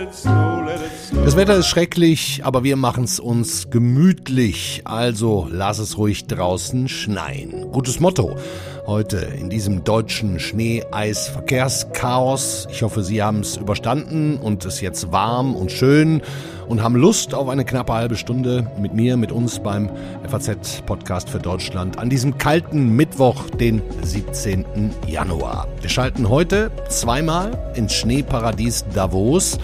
Das Wetter ist schrecklich, aber wir machen es uns gemütlich. Also lass es ruhig draußen schneien. Gutes Motto heute in diesem deutschen Schnee-Eis-Verkehrschaos. Ich hoffe, Sie haben es überstanden und es jetzt warm und schön und haben Lust auf eine knappe halbe Stunde mit mir, mit uns beim FAZ-Podcast für Deutschland an diesem kalten Mittwoch, den 17. Januar. Wir schalten heute zweimal ins Schneeparadies Davos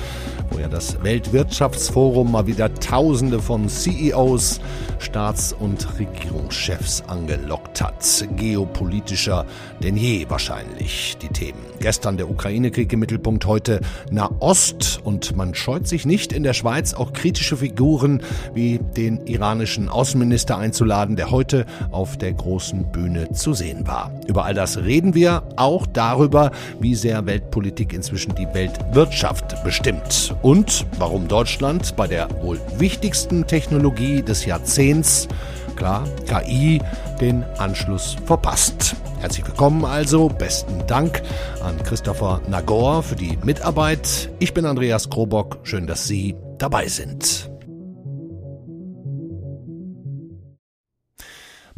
wo ja das Weltwirtschaftsforum mal wieder Tausende von CEOs, Staats- und Regierungschefs angelockt hat. Geopolitischer denn je wahrscheinlich die Themen. Gestern der Ukraine-Krieg im Mittelpunkt, heute Nahost und man scheut sich nicht in der Schweiz auch kritische Figuren wie den iranischen Außenminister einzuladen, der heute auf der großen Bühne zu sehen war. Über all das reden wir, auch darüber, wie sehr Weltpolitik inzwischen die Weltwirtschaft bestimmt und warum Deutschland bei der wohl wichtigsten Technologie des Jahrzehnts, klar, KI, den Anschluss verpasst. Herzlich willkommen also, besten Dank an Christopher Nagor für die Mitarbeit. Ich bin Andreas Krobock, schön, dass Sie dabei sind.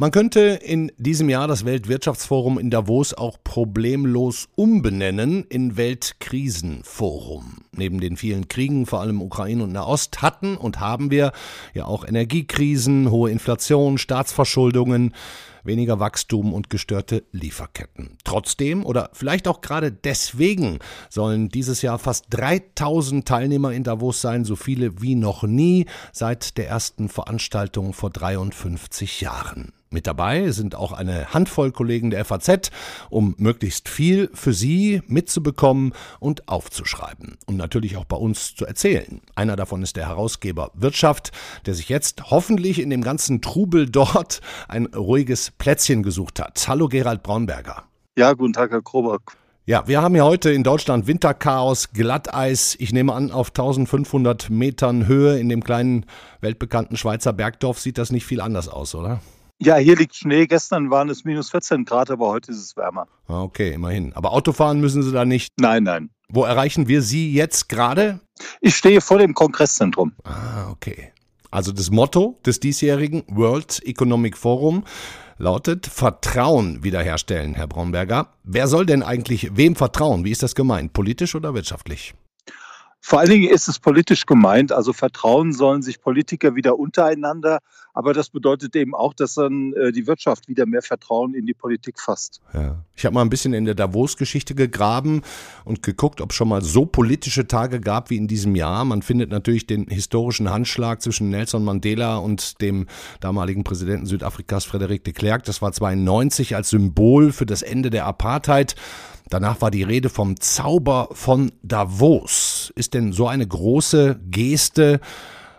Man könnte in diesem Jahr das Weltwirtschaftsforum in Davos auch problemlos umbenennen in Weltkrisenforum. Neben den vielen Kriegen, vor allem Ukraine und Nahost, hatten und haben wir ja auch Energiekrisen, hohe Inflation, Staatsverschuldungen, weniger Wachstum und gestörte Lieferketten. Trotzdem oder vielleicht auch gerade deswegen sollen dieses Jahr fast 3000 Teilnehmer in Davos sein, so viele wie noch nie seit der ersten Veranstaltung vor 53 Jahren. Mit dabei sind auch eine Handvoll Kollegen der FAZ, um möglichst viel für Sie mitzubekommen und aufzuschreiben und natürlich auch bei uns zu erzählen. Einer davon ist der Herausgeber Wirtschaft, der sich jetzt hoffentlich in dem ganzen Trubel dort ein ruhiges Plätzchen gesucht hat. Hallo Gerald Braunberger. Ja, guten Tag, Herr Krobock. Ja, wir haben ja heute in Deutschland Winterchaos, Glatteis. Ich nehme an, auf 1500 Metern Höhe in dem kleinen weltbekannten Schweizer Bergdorf sieht das nicht viel anders aus, oder? Ja, hier liegt Schnee. Gestern waren es minus 14 Grad, aber heute ist es wärmer. Ah, okay, immerhin. Aber Autofahren müssen Sie da nicht? Nein, nein. Wo erreichen wir Sie jetzt gerade? Ich stehe vor dem Kongresszentrum. Ah, okay. Also das Motto des diesjährigen World Economic Forum lautet Vertrauen wiederherstellen, Herr Braunberger. Wer soll denn eigentlich wem vertrauen? Wie ist das gemeint? Politisch oder wirtschaftlich? Vor allen Dingen ist es politisch gemeint. Also Vertrauen sollen sich Politiker wieder untereinander. Aber das bedeutet eben auch, dass dann äh, die Wirtschaft wieder mehr Vertrauen in die Politik fasst. Ja. Ich habe mal ein bisschen in der Davos-Geschichte gegraben und geguckt, ob es schon mal so politische Tage gab wie in diesem Jahr. Man findet natürlich den historischen Handschlag zwischen Nelson Mandela und dem damaligen Präsidenten Südafrikas Frederik de Klerk. Das war 92 als Symbol für das Ende der Apartheid. Danach war die Rede vom Zauber von Davos. Ist denn so eine große Geste,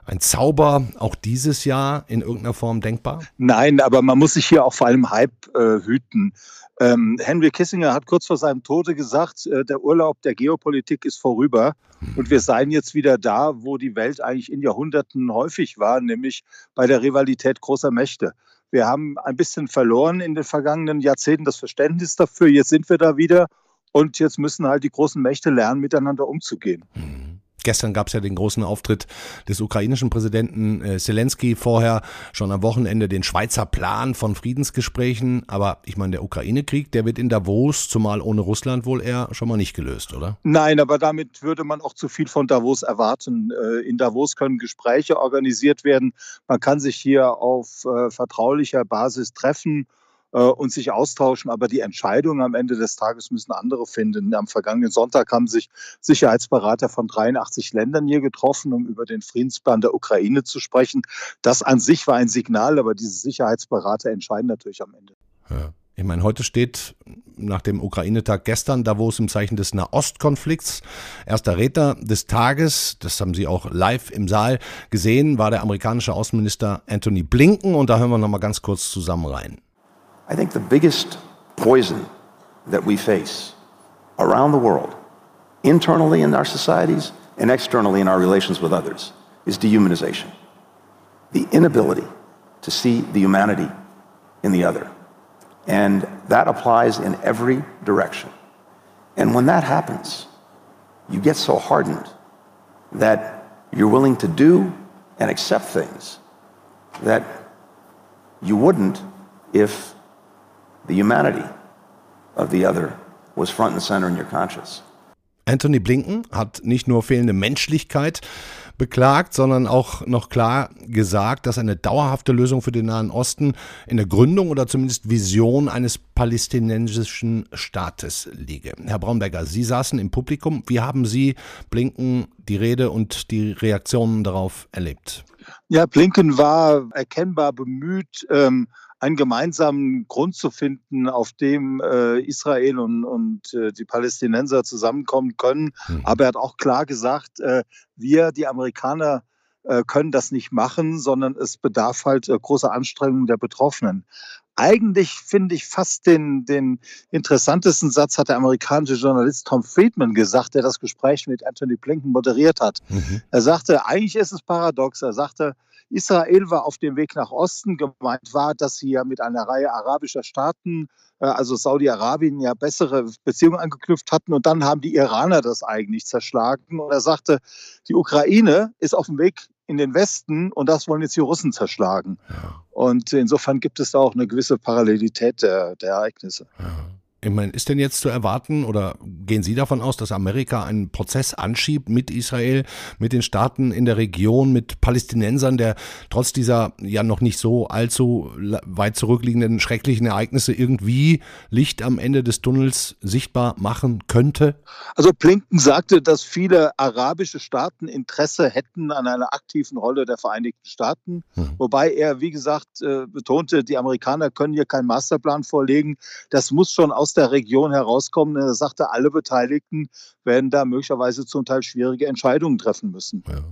ein Zauber auch dieses Jahr in irgendeiner Form denkbar? Nein, aber man muss sich hier auch vor allem Hype äh, hüten. Ähm, Henry Kissinger hat kurz vor seinem Tode gesagt, äh, der Urlaub der Geopolitik ist vorüber hm. und wir seien jetzt wieder da, wo die Welt eigentlich in Jahrhunderten häufig war, nämlich bei der Rivalität großer Mächte. Wir haben ein bisschen verloren in den vergangenen Jahrzehnten das Verständnis dafür. Jetzt sind wir da wieder und jetzt müssen halt die großen Mächte lernen, miteinander umzugehen. Mhm. Gestern gab es ja den großen Auftritt des ukrainischen Präsidenten äh, Zelensky, vorher schon am Wochenende den Schweizer Plan von Friedensgesprächen. Aber ich meine, der Ukraine-Krieg, der wird in Davos, zumal ohne Russland wohl eher schon mal nicht gelöst, oder? Nein, aber damit würde man auch zu viel von Davos erwarten. Äh, in Davos können Gespräche organisiert werden. Man kann sich hier auf äh, vertraulicher Basis treffen und sich austauschen. Aber die Entscheidungen am Ende des Tages müssen andere finden. Am vergangenen Sonntag haben sich Sicherheitsberater von 83 Ländern hier getroffen, um über den Friedensplan der Ukraine zu sprechen. Das an sich war ein Signal, aber diese Sicherheitsberater entscheiden natürlich am Ende. Ja. Ich meine, heute steht nach dem Ukraine-Tag gestern Davos im Zeichen des Nahostkonflikts. Erster Redner des Tages, das haben Sie auch live im Saal gesehen, war der amerikanische Außenminister Anthony Blinken. Und da hören wir noch mal ganz kurz zusammen rein. I think the biggest poison that we face around the world, internally in our societies and externally in our relations with others is dehumanization. The inability to see the humanity in the other. And that applies in every direction. And when that happens, you get so hardened that you're willing to do and accept things that you wouldn't if the humanity of the other was front and center in your conscience. Anthony Blinken hat nicht nur fehlende Menschlichkeit beklagt, sondern auch noch klar gesagt, dass eine dauerhafte Lösung für den Nahen Osten in der Gründung oder zumindest Vision eines palästinensischen Staates liege. Herr Braunberger, Sie saßen im Publikum. Wie haben Sie Blinken die Rede und die Reaktionen darauf erlebt? Ja, Blinken war erkennbar bemüht, ähm, einen gemeinsamen Grund zu finden, auf dem äh, Israel und, und äh, die Palästinenser zusammenkommen können. Mhm. Aber er hat auch klar gesagt, äh, wir, die Amerikaner, äh, können das nicht machen, sondern es bedarf halt äh, großer Anstrengungen der Betroffenen. Eigentlich finde ich fast den, den interessantesten Satz hat der amerikanische Journalist Tom Friedman gesagt, der das Gespräch mit Anthony Blinken moderiert hat. Mhm. Er sagte, eigentlich ist es paradox. Er sagte, Israel war auf dem Weg nach Osten. Gemeint war, dass sie ja mit einer Reihe arabischer Staaten, äh, also Saudi-Arabien, ja bessere Beziehungen angeknüpft hatten. Und dann haben die Iraner das eigentlich zerschlagen. Und er sagte, die Ukraine ist auf dem Weg in den Westen und das wollen jetzt die Russen zerschlagen. Ja. Und insofern gibt es da auch eine gewisse Parallelität der, der Ereignisse. Ja. Ich meine, ist denn jetzt zu erwarten oder gehen Sie davon aus, dass Amerika einen Prozess anschiebt mit Israel, mit den Staaten in der Region, mit Palästinensern, der trotz dieser ja noch nicht so allzu weit zurückliegenden schrecklichen Ereignisse irgendwie Licht am Ende des Tunnels sichtbar machen könnte? Also Blinken sagte, dass viele arabische Staaten Interesse hätten an einer aktiven Rolle der Vereinigten Staaten, hm. wobei er, wie gesagt, äh, betonte, die Amerikaner können hier keinen Masterplan vorlegen. Das muss schon aus aus der Region herauskommen. Er sagte, alle Beteiligten werden da möglicherweise zum Teil schwierige Entscheidungen treffen müssen. Ja.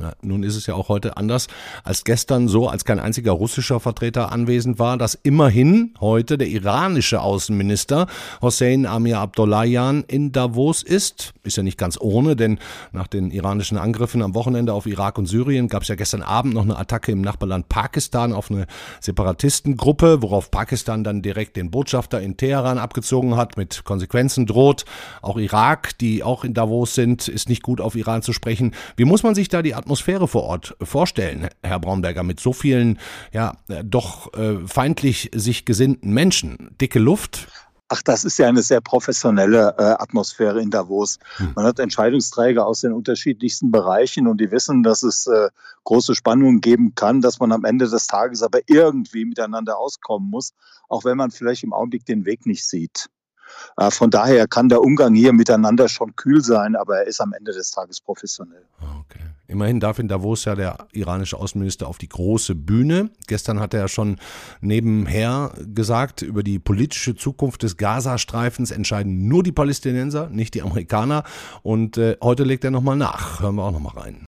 Ja, nun ist es ja auch heute anders als gestern so, als kein einziger russischer Vertreter anwesend war, dass immerhin heute der iranische Außenminister Hossein Amir Abdollahian in Davos ist. Ist ja nicht ganz ohne, denn nach den iranischen Angriffen am Wochenende auf Irak und Syrien gab es ja gestern Abend noch eine Attacke im Nachbarland Pakistan auf eine Separatistengruppe, worauf Pakistan dann direkt den Botschafter in Teheran abgezogen hat, mit Konsequenzen droht. Auch Irak, die auch in Davos sind, ist nicht gut auf Iran zu sprechen. Wie muss man sich da die Atmosphäre vor Ort vorstellen, Herr Braunberger, mit so vielen, ja, doch äh, feindlich sich gesinnten Menschen? Dicke Luft? Ach, das ist ja eine sehr professionelle äh, Atmosphäre in Davos. Hm. Man hat Entscheidungsträger aus den unterschiedlichsten Bereichen und die wissen, dass es äh, große Spannungen geben kann, dass man am Ende des Tages aber irgendwie miteinander auskommen muss, auch wenn man vielleicht im Augenblick den Weg nicht sieht. Äh, von daher kann der Umgang hier miteinander schon kühl sein, aber er ist am Ende des Tages professionell. Okay. Immerhin darf in Davos ja der iranische Außenminister auf die große Bühne. Gestern hat er ja schon nebenher gesagt, über die politische Zukunft des Gazastreifens entscheiden nur die Palästinenser, nicht die Amerikaner. Und äh, heute legt er nochmal nach. Hören wir auch nochmal rein.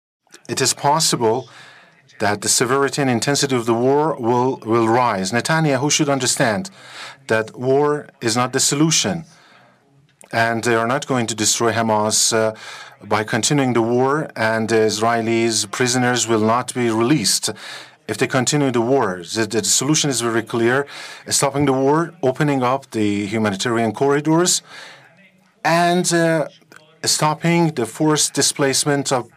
It is possible that the severity and intensity of the war will, will rise. Netanyahu should understand that war is not the solution. And they are not going to destroy Hamas uh, by continuing the war, and the Israelis prisoners will not be released if they continue the war. The, the solution is very clear stopping the war, opening up the humanitarian corridors, and uh, stopping the forced displacement of,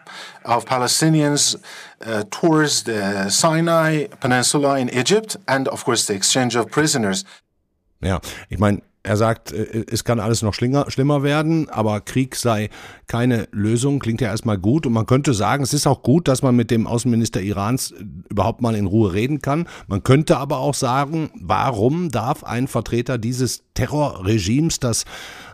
of Palestinians uh, towards the Sinai Peninsula in Egypt, and of course the exchange of prisoners. Ja, ich meine, er sagt, äh, es kann alles noch schlimmer, werden, aber Krieg sei keine Lösung. Klingt ja erstmal gut. Und man könnte sagen, es ist auch gut, dass man mit dem Außenminister Irans äh, überhaupt mal in Ruhe reden kann. Man könnte aber auch sagen, warum darf ein Vertreter dieses Terrorregimes, das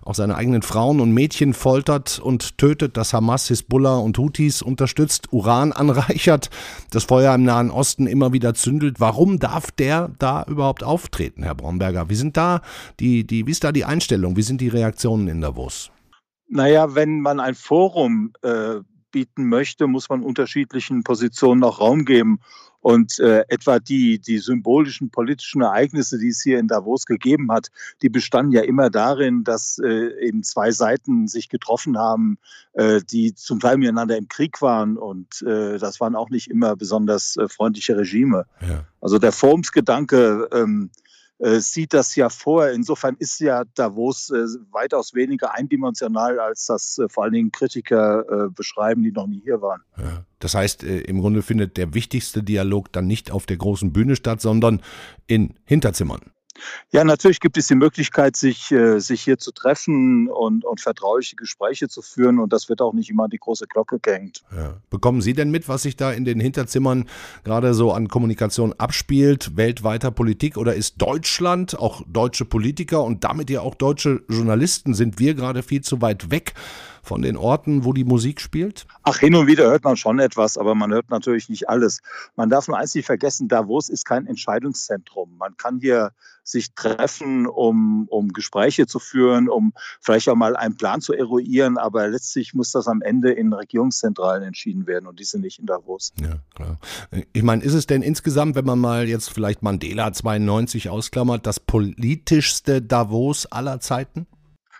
auch seine eigenen Frauen und Mädchen foltert und tötet, das Hamas, Hisbollah und Houthis unterstützt, Uran anreichert, das Feuer im Nahen Osten immer wieder zündelt. Warum darf der da überhaupt auftreten, Herr Bromberger? Wie sind da die, die, wie ist da die Einstellung? Wie sind die Reaktionen in Davos? Naja, wenn man ein Forum äh, bieten möchte, muss man unterschiedlichen Positionen auch Raum geben. Und äh, etwa die, die symbolischen politischen Ereignisse, die es hier in Davos gegeben hat, die bestanden ja immer darin, dass äh, eben zwei Seiten sich getroffen haben, äh, die zum Teil miteinander im Krieg waren. Und äh, das waren auch nicht immer besonders äh, freundliche Regime. Ja. Also der Formsgedanke, ähm, äh, sieht das ja vor. Insofern ist ja Davos äh, weitaus weniger eindimensional, als das äh, vor allen Dingen Kritiker äh, beschreiben, die noch nie hier waren. Ja. Das heißt, äh, im Grunde findet der wichtigste Dialog dann nicht auf der großen Bühne statt, sondern in Hinterzimmern. Ja, natürlich gibt es die Möglichkeit, sich, äh, sich hier zu treffen und, und vertrauliche Gespräche zu führen. Und das wird auch nicht immer an die große Glocke gehängt. Ja. Bekommen Sie denn mit, was sich da in den Hinterzimmern gerade so an Kommunikation abspielt, weltweiter Politik? Oder ist Deutschland, auch deutsche Politiker und damit ja auch deutsche Journalisten, sind wir gerade viel zu weit weg von den Orten, wo die Musik spielt? Ach, hin und wieder hört man schon etwas, aber man hört natürlich nicht alles. Man darf nur eins nicht vergessen, Davos ist kein Entscheidungszentrum. Man kann hier sich treffen, um, um Gespräche zu führen, um vielleicht auch mal einen Plan zu eruieren, aber letztlich muss das am Ende in Regierungszentralen entschieden werden und die sind nicht in Davos. Ja, klar. Ich meine, ist es denn insgesamt, wenn man mal jetzt vielleicht Mandela 92 ausklammert, das politischste Davos aller Zeiten?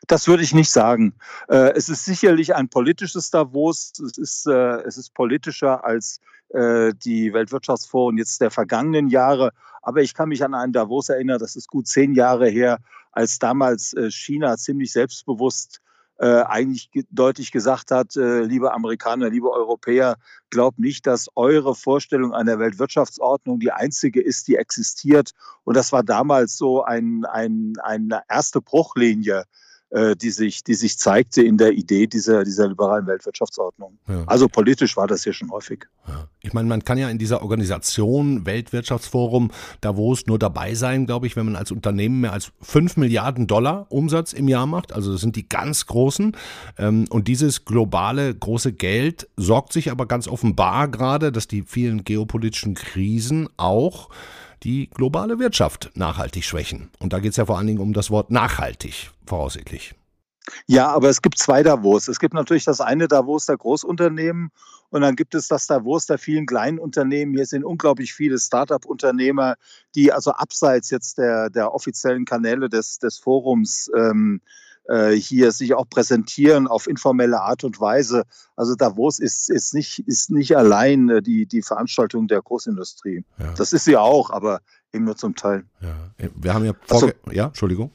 Das würde ich nicht sagen. Äh, es ist sicherlich ein politisches Davos. Es ist, äh, es ist politischer als äh, die Weltwirtschaftsforen jetzt der vergangenen Jahre. Aber ich kann mich an einen Davos erinnern, das ist gut zehn Jahre her, als damals China ziemlich selbstbewusst eigentlich deutlich gesagt hat, liebe Amerikaner, liebe Europäer, glaubt nicht, dass eure Vorstellung einer Weltwirtschaftsordnung die einzige ist, die existiert. Und das war damals so ein, ein, eine erste Bruchlinie die sich, die sich zeigte in der Idee dieser, dieser liberalen Weltwirtschaftsordnung. Ja. Also politisch war das hier schon häufig. Ja. Ich meine, man kann ja in dieser Organisation Weltwirtschaftsforum Davos nur dabei sein, glaube ich, wenn man als Unternehmen mehr als 5 Milliarden Dollar Umsatz im Jahr macht. Also das sind die ganz großen. Ähm, und dieses globale große Geld sorgt sich aber ganz offenbar gerade, dass die vielen geopolitischen Krisen auch die globale Wirtschaft nachhaltig schwächen. Und da geht es ja vor allen Dingen um das Wort nachhaltig, voraussichtlich. Ja, aber es gibt zwei Davos. Es gibt natürlich das eine Davos der Großunternehmen und dann gibt es das Davos der vielen kleinen Unternehmen. Hier sind unglaublich viele Start-up-Unternehmer, die also abseits jetzt der, der offiziellen Kanäle des, des Forums ähm, äh, hier sich auch präsentieren auf informelle Art und Weise. Also Davos ist, ist, nicht, ist nicht allein äh, die, die Veranstaltung der Großindustrie. Ja. Das ist sie auch, aber eben nur zum Teil. Ja. Wir haben ja, also, ja, Entschuldigung.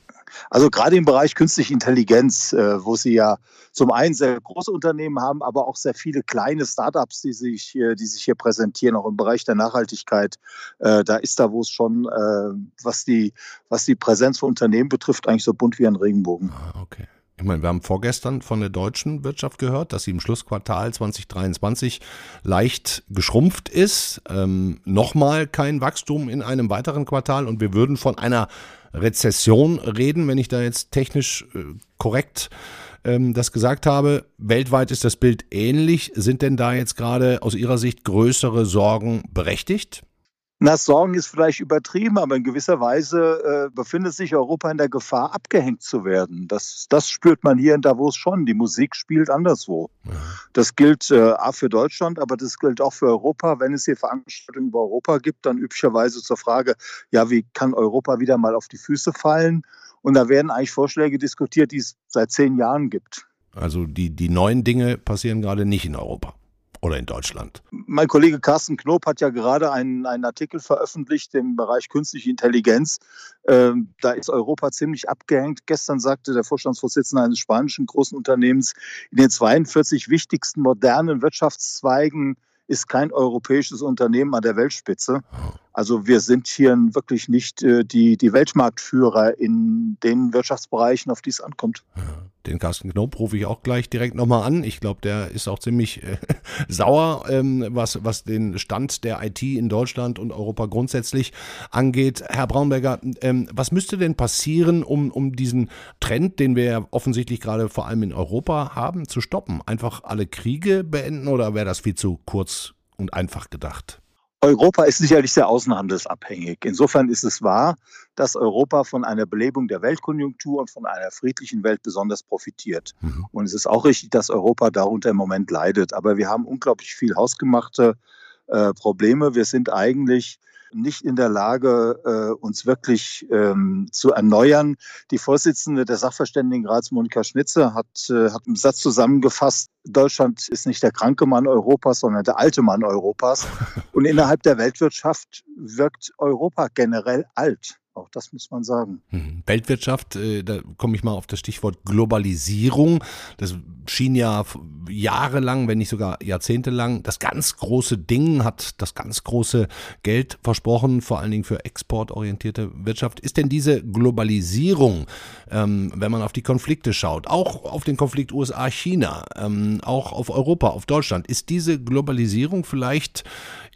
Also gerade im Bereich künstliche Intelligenz, äh, wo Sie ja zum einen sehr große Unternehmen haben, aber auch sehr viele kleine Startups, die sich, hier, die sich hier präsentieren, auch im Bereich der Nachhaltigkeit. Äh, da ist da, wo es schon, äh, was, die, was die Präsenz von Unternehmen betrifft, eigentlich so bunt wie ein Regenbogen. Ah, okay. Ich meine, wir haben vorgestern von der deutschen Wirtschaft gehört, dass sie im Schlussquartal 2023 leicht geschrumpft ist. Ähm, Nochmal kein Wachstum in einem weiteren Quartal und wir würden von einer Rezession reden, wenn ich da jetzt technisch äh, korrekt ähm, das gesagt habe. Weltweit ist das Bild ähnlich. Sind denn da jetzt gerade aus Ihrer Sicht größere Sorgen berechtigt? Na, Sorgen ist vielleicht übertrieben, aber in gewisser Weise äh, befindet sich Europa in der Gefahr, abgehängt zu werden. Das, das spürt man hier in Davos schon. Die Musik spielt anderswo. Ja. Das gilt äh, für Deutschland, aber das gilt auch für Europa. Wenn es hier Veranstaltungen über Europa gibt, dann üblicherweise zur Frage, ja, wie kann Europa wieder mal auf die Füße fallen? Und da werden eigentlich Vorschläge diskutiert, die es seit zehn Jahren gibt. Also die, die neuen Dinge passieren gerade nicht in Europa oder in Deutschland? Mein Kollege Carsten Knob hat ja gerade einen, einen Artikel veröffentlicht im Bereich künstliche Intelligenz. Ähm, da ist Europa ziemlich abgehängt. Gestern sagte der Vorstandsvorsitzende eines spanischen großen Unternehmens, in den 42 wichtigsten modernen Wirtschaftszweigen ist kein europäisches Unternehmen an der Weltspitze. Also wir sind hier wirklich nicht äh, die, die Weltmarktführer in den Wirtschaftsbereichen, auf die es ankommt. Den Carsten Knob rufe ich auch gleich direkt nochmal an. Ich glaube, der ist auch ziemlich äh, sauer, ähm, was, was den Stand der IT in Deutschland und Europa grundsätzlich angeht. Herr Braunberger, ähm, was müsste denn passieren, um, um diesen Trend, den wir ja offensichtlich gerade vor allem in Europa haben, zu stoppen? Einfach alle Kriege beenden oder wäre das viel zu kurz und einfach gedacht? Europa ist sicherlich sehr außenhandelsabhängig. Insofern ist es wahr, dass Europa von einer Belebung der Weltkonjunktur und von einer friedlichen Welt besonders profitiert. Mhm. Und es ist auch richtig, dass Europa darunter im Moment leidet. Aber wir haben unglaublich viel hausgemachte äh, Probleme. Wir sind eigentlich nicht in der Lage, äh, uns wirklich ähm, zu erneuern. Die Vorsitzende der Sachverständigenrats, Monika Schnitze, hat, äh, hat im Satz zusammengefasst, Deutschland ist nicht der kranke Mann Europas, sondern der alte Mann Europas. Und innerhalb der Weltwirtschaft wirkt Europa generell alt. Auch das muss man sagen. Hm. Weltwirtschaft, äh, da komme ich mal auf das Stichwort Globalisierung. Das schien ja jahrelang, wenn nicht sogar jahrzehntelang, das ganz große Ding, hat das ganz große Geld versprochen, vor allen Dingen für exportorientierte Wirtschaft. Ist denn diese Globalisierung, ähm, wenn man auf die Konflikte schaut, auch auf den Konflikt USA-China, ähm, auch auf Europa, auf Deutschland, ist diese Globalisierung vielleicht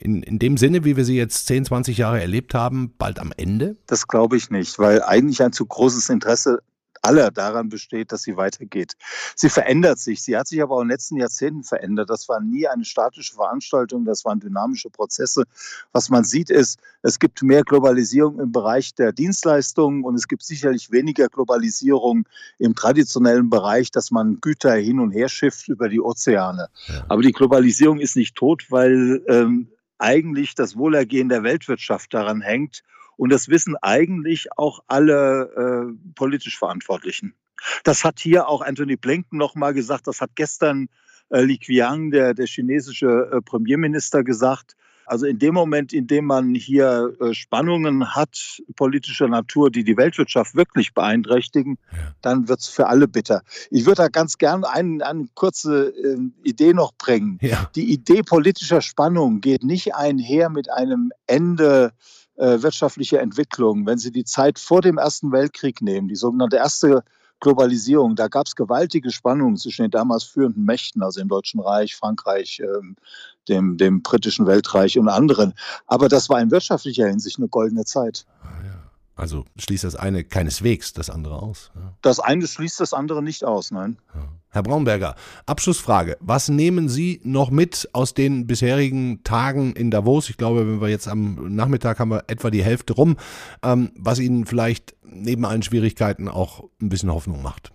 in, in dem Sinne, wie wir sie jetzt 10, 20 Jahre erlebt haben, bald am Ende? Das glaube ich nicht, weil eigentlich ein zu großes Interesse aller daran besteht, dass sie weitergeht. Sie verändert sich. Sie hat sich aber auch in den letzten Jahrzehnten verändert. Das war nie eine statische Veranstaltung, das waren dynamische Prozesse. Was man sieht ist, es gibt mehr Globalisierung im Bereich der Dienstleistungen und es gibt sicherlich weniger Globalisierung im traditionellen Bereich, dass man Güter hin und her schifft über die Ozeane. Aber die Globalisierung ist nicht tot, weil ähm, eigentlich das Wohlergehen der Weltwirtschaft daran hängt. Und das wissen eigentlich auch alle äh, politisch Verantwortlichen. Das hat hier auch Anthony Blinken nochmal gesagt, das hat gestern äh, Li Qiang, der, der chinesische äh, Premierminister, gesagt. Also in dem Moment, in dem man hier äh, Spannungen hat, politischer Natur, die die Weltwirtschaft wirklich beeinträchtigen, ja. dann wird es für alle bitter. Ich würde da ganz gern ein, eine kurze äh, Idee noch bringen. Ja. Die Idee politischer Spannung geht nicht einher mit einem Ende äh, wirtschaftlicher Entwicklung. Wenn Sie die Zeit vor dem Ersten Weltkrieg nehmen, die sogenannte erste Globalisierung, da gab es gewaltige Spannungen zwischen den damals führenden Mächten, also im Deutschen Reich, Frankreich, ähm, dem, dem britischen Weltreich und anderen. Aber das war in wirtschaftlicher Hinsicht eine goldene Zeit. Ah, also schließt das eine keineswegs das andere aus. Ja. Das eine schließt das andere nicht aus, nein. Ja. Herr Braunberger, Abschlussfrage. Was nehmen Sie noch mit aus den bisherigen Tagen in Davos? Ich glaube, wenn wir jetzt am Nachmittag haben wir etwa die Hälfte rum, ähm, was Ihnen vielleicht neben allen Schwierigkeiten auch ein bisschen Hoffnung macht.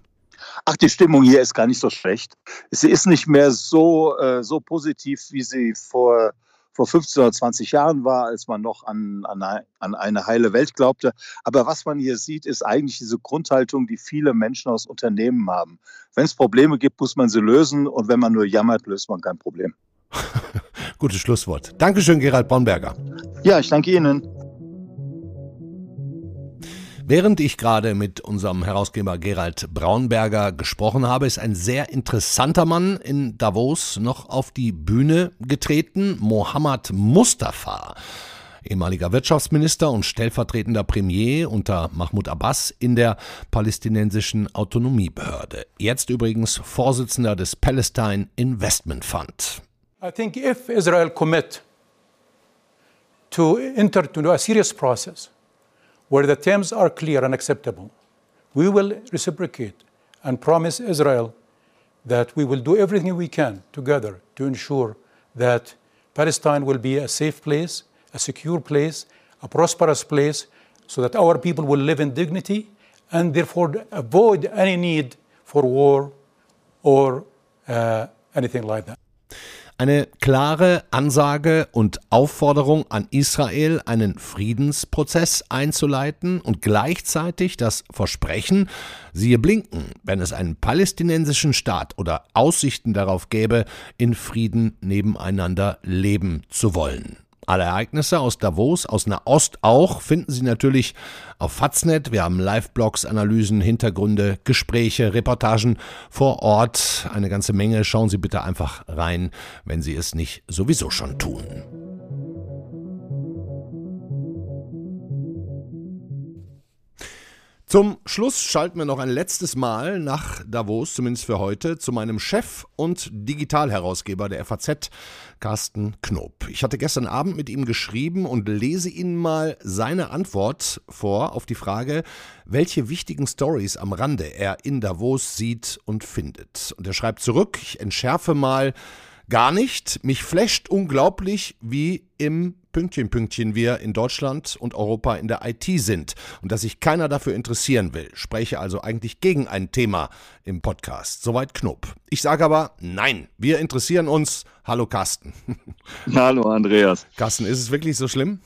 Ach, die Stimmung hier ist gar nicht so schlecht. Sie ist nicht mehr so, äh, so positiv, wie sie vor vor 15 oder 20 Jahren war, als man noch an, an, an eine heile Welt glaubte. Aber was man hier sieht, ist eigentlich diese Grundhaltung, die viele Menschen aus Unternehmen haben. Wenn es Probleme gibt, muss man sie lösen und wenn man nur jammert, löst man kein Problem. Gutes Schlusswort. Dankeschön, Gerald Bonberger. Ja, ich danke Ihnen. Während ich gerade mit unserem Herausgeber Gerald Braunberger gesprochen habe, ist ein sehr interessanter Mann in Davos noch auf die Bühne getreten, Mohammad Mustafa ehemaliger Wirtschaftsminister und stellvertretender Premier unter Mahmoud Abbas in der palästinensischen Autonomiebehörde. Jetzt übrigens Vorsitzender des Palestine Investment Fund. I think if Israel commit to enter into a serious process where the terms are clear and acceptable, we will reciprocate and promise Israel that we will do everything we can together to ensure that Palestine will be a safe place, a secure place, a prosperous place, so that our people will live in dignity and therefore avoid any need for war or uh, anything like that. Eine klare Ansage und Aufforderung an Israel, einen Friedensprozess einzuleiten und gleichzeitig das Versprechen, siehe Blinken, wenn es einen palästinensischen Staat oder Aussichten darauf gäbe, in Frieden nebeneinander leben zu wollen. Alle Ereignisse aus Davos, aus Nahost auch, finden Sie natürlich auf Faznet. Wir haben Live-Blogs, Analysen, Hintergründe, Gespräche, Reportagen vor Ort. Eine ganze Menge. Schauen Sie bitte einfach rein, wenn Sie es nicht sowieso schon tun. Zum Schluss schalten wir noch ein letztes Mal nach Davos, zumindest für heute, zu meinem Chef und Digitalherausgeber der FAZ, Carsten Knob. Ich hatte gestern Abend mit ihm geschrieben und lese Ihnen mal seine Antwort vor auf die Frage, welche wichtigen Stories am Rande er in Davos sieht und findet. Und er schreibt zurück, ich entschärfe mal gar nicht, mich flasht unglaublich, wie im Pünktchen, Pünktchen wir in Deutschland und Europa in der IT sind und dass sich keiner dafür interessieren will. Spreche also eigentlich gegen ein Thema im Podcast. Soweit Knupp. Ich sage aber, nein, wir interessieren uns. Hallo Carsten. Hallo Andreas. Carsten, ist es wirklich so schlimm?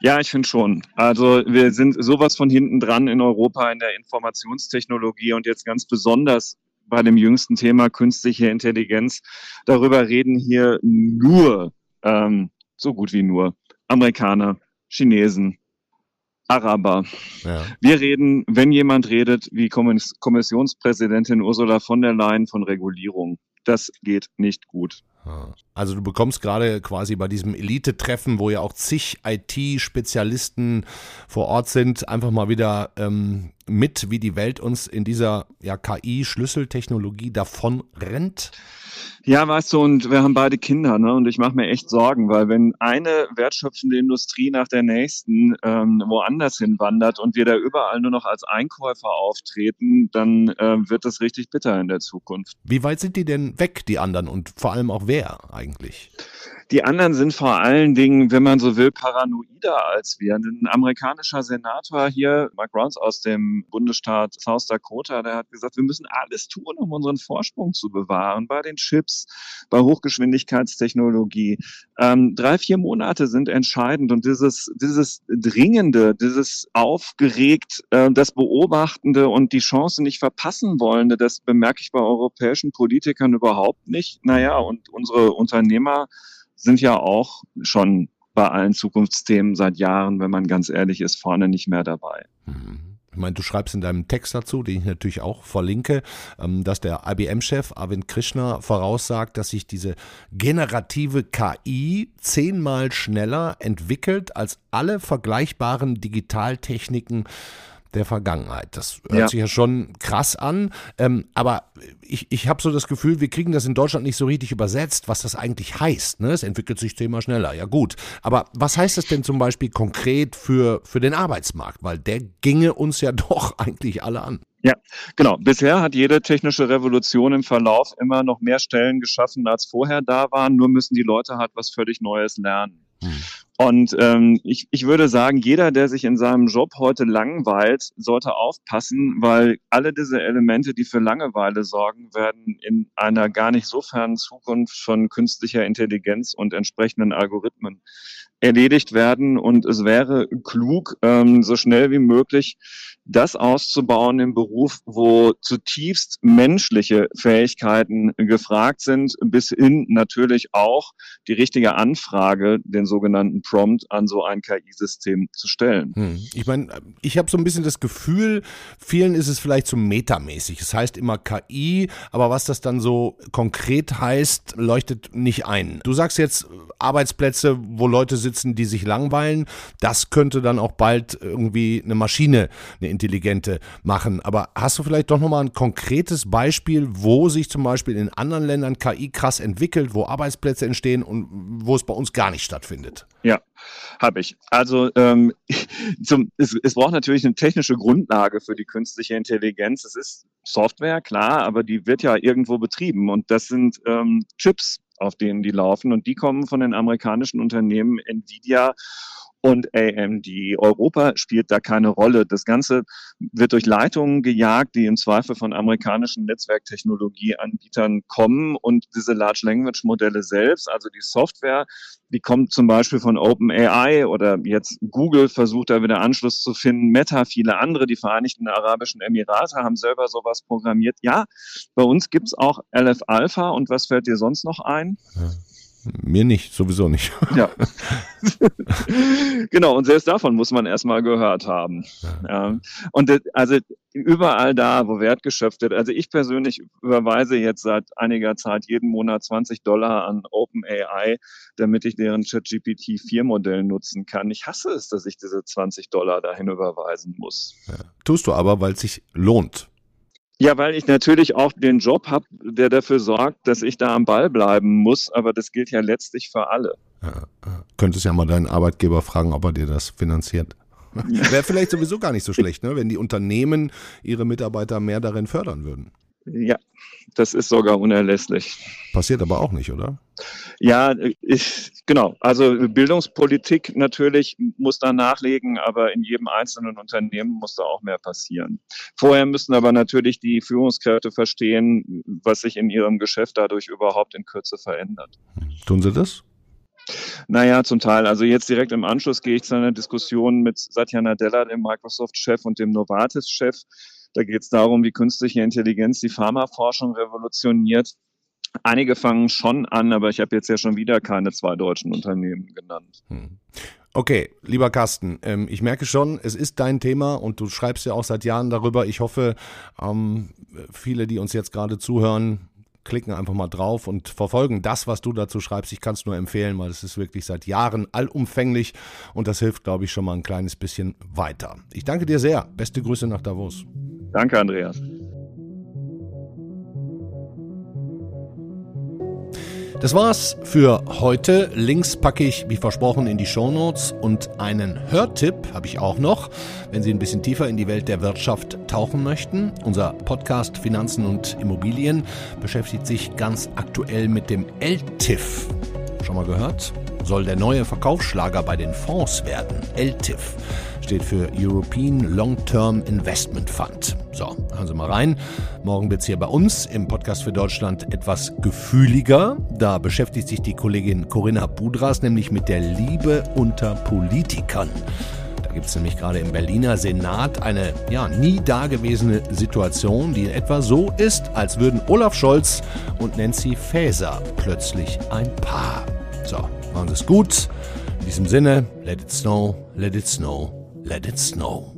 Ja, ich finde schon. Also wir sind sowas von hinten dran in Europa in der Informationstechnologie und jetzt ganz besonders bei dem jüngsten Thema künstliche Intelligenz. Darüber reden hier nur, ähm, so gut wie nur, Amerikaner, Chinesen, Araber. Ja. Wir reden, wenn jemand redet, wie Kommissionspräsidentin Ursula von der Leyen von Regulierung. Das geht nicht gut. Also du bekommst gerade quasi bei diesem Elite-Treffen, wo ja auch zig IT-Spezialisten vor Ort sind, einfach mal wieder ähm, mit, wie die Welt uns in dieser ja, KI-Schlüsseltechnologie davon rennt? Ja, weißt du, und wir haben beide Kinder, ne? Und ich mache mir echt Sorgen, weil wenn eine wertschöpfende Industrie nach der nächsten ähm, woanders hinwandert und wir da überall nur noch als Einkäufer auftreten, dann äh, wird das richtig bitter in der Zukunft. Wie weit sind die denn weg, die anderen, und vor allem auch wer eigentlich? Die anderen sind vor allen Dingen, wenn man so will, paranoider als wir. Ein amerikanischer Senator hier, Mark Rounds aus dem Bundesstaat South Dakota, der hat gesagt, wir müssen alles tun, um unseren Vorsprung zu bewahren bei den Chips, bei Hochgeschwindigkeitstechnologie. Ähm, drei, vier Monate sind entscheidend und dieses, dieses Dringende, dieses aufgeregt, äh, das Beobachtende und die Chance nicht verpassen wollende, das bemerke ich bei europäischen Politikern überhaupt nicht. Naja, und unsere Unternehmer sind ja auch schon bei allen Zukunftsthemen seit Jahren, wenn man ganz ehrlich ist, vorne nicht mehr dabei. Mhm. Ich meine, du schreibst in deinem Text dazu, den ich natürlich auch verlinke, ähm, dass der IBM-Chef Arvind Krishna voraussagt, dass sich diese generative KI zehnmal schneller entwickelt als alle vergleichbaren Digitaltechniken der Vergangenheit. Das hört ja. sich ja schon krass an, ähm, aber ich, ich habe so das Gefühl, wir kriegen das in Deutschland nicht so richtig übersetzt, was das eigentlich heißt. Ne? Es entwickelt sich zehnmal schneller, ja gut. Aber was heißt das denn zum Beispiel konkret für, für den Arbeitsmarkt? Weil der ginge uns ja doch eigentlich alle an. Ja, genau. Bisher hat jede technische Revolution im Verlauf immer noch mehr Stellen geschaffen, als vorher da waren. Nur müssen die Leute halt was völlig Neues lernen. Hm. Und ähm, ich, ich würde sagen, jeder, der sich in seinem Job heute langweilt, sollte aufpassen, weil alle diese Elemente, die für Langeweile sorgen, werden in einer gar nicht so fernen Zukunft von künstlicher Intelligenz und entsprechenden Algorithmen erledigt werden. Und es wäre klug, ähm, so schnell wie möglich das auszubauen im Beruf, wo zutiefst menschliche Fähigkeiten gefragt sind, bis hin natürlich auch die richtige Anfrage, den sogenannten Prompt, an so ein KI-System zu stellen. Hm. Ich meine, ich habe so ein bisschen das Gefühl, vielen ist es vielleicht zu so metamäßig. Es heißt immer KI, aber was das dann so konkret heißt, leuchtet nicht ein. Du sagst jetzt Arbeitsplätze, wo Leute sitzen, die sich langweilen. Das könnte dann auch bald irgendwie eine Maschine, eine intelligente machen. Aber hast du vielleicht doch nochmal ein konkretes Beispiel, wo sich zum Beispiel in anderen Ländern KI krass entwickelt, wo Arbeitsplätze entstehen und wo es bei uns gar nicht stattfindet? Ja, habe ich. Also ähm, zum, es, es braucht natürlich eine technische Grundlage für die künstliche Intelligenz. Es ist Software, klar, aber die wird ja irgendwo betrieben und das sind ähm, Chips, auf denen die laufen und die kommen von den amerikanischen Unternehmen Nvidia und AMD. Europa spielt da keine Rolle. Das Ganze wird durch Leitungen gejagt, die im Zweifel von amerikanischen Netzwerktechnologieanbietern kommen und diese Large Language Modelle selbst, also die Software, die kommt zum Beispiel von OpenAI oder jetzt Google versucht da wieder Anschluss zu finden. Meta, viele andere, die Vereinigten Arabischen Emirate haben selber sowas programmiert. Ja, bei uns gibt's auch LF Alpha und was fällt dir sonst noch ein? Ja. Mir nicht, sowieso nicht. Ja. genau, und selbst davon muss man erstmal gehört haben. Ja. Und also überall da, wo Wert geschöpft wird. Also ich persönlich überweise jetzt seit einiger Zeit jeden Monat 20 Dollar an OpenAI, damit ich deren ChatGPT 4 Modell nutzen kann. Ich hasse es, dass ich diese 20 Dollar dahin überweisen muss. Ja. Tust du aber, weil es sich lohnt. Ja, weil ich natürlich auch den Job habe, der dafür sorgt, dass ich da am Ball bleiben muss, aber das gilt ja letztlich für alle. Ja, könntest ja mal deinen Arbeitgeber fragen, ob er dir das finanziert. Wäre vielleicht sowieso gar nicht so schlecht, ne? wenn die Unternehmen ihre Mitarbeiter mehr darin fördern würden. Ja, das ist sogar unerlässlich. Passiert aber auch nicht, oder? Ja, ich, genau. Also Bildungspolitik natürlich muss da nachlegen, aber in jedem einzelnen Unternehmen muss da auch mehr passieren. Vorher müssen aber natürlich die Führungskräfte verstehen, was sich in ihrem Geschäft dadurch überhaupt in Kürze verändert. Tun sie das? Naja, zum Teil. Also jetzt direkt im Anschluss gehe ich zu einer Diskussion mit Satya Nadella, dem Microsoft-Chef und dem Novartis-Chef. Da geht es darum, wie künstliche Intelligenz die Pharmaforschung revolutioniert. Einige fangen schon an, aber ich habe jetzt ja schon wieder keine zwei deutschen Unternehmen genannt. Hm. Okay, lieber Carsten, ähm, ich merke schon, es ist dein Thema und du schreibst ja auch seit Jahren darüber. Ich hoffe, ähm, viele, die uns jetzt gerade zuhören, klicken einfach mal drauf und verfolgen das, was du dazu schreibst. Ich kann es nur empfehlen, weil es ist wirklich seit Jahren allumfänglich und das hilft, glaube ich, schon mal ein kleines bisschen weiter. Ich danke dir sehr. Beste Grüße nach Davos. Danke, Andreas. Das war's für heute. Links packe ich, wie versprochen, in die Shownotes und einen Hörtipp habe ich auch noch, wenn Sie ein bisschen tiefer in die Welt der Wirtschaft tauchen möchten. Unser Podcast Finanzen und Immobilien beschäftigt sich ganz aktuell mit dem LTIF. Schon mal gehört? Soll der neue Verkaufsschlager bei den Fonds werden. LTIF steht für European Long-Term Investment Fund. So, hören Sie mal rein. Morgen wird es hier bei uns im Podcast für Deutschland etwas gefühliger. Da beschäftigt sich die Kollegin Corinna Budras nämlich mit der Liebe unter Politikern. Gibt es nämlich gerade im Berliner Senat eine ja, nie dagewesene Situation, die in etwa so ist, als würden Olaf Scholz und Nancy Faeser plötzlich ein Paar. So, machen Sie es gut. In diesem Sinne, let it snow, let it snow, let it snow.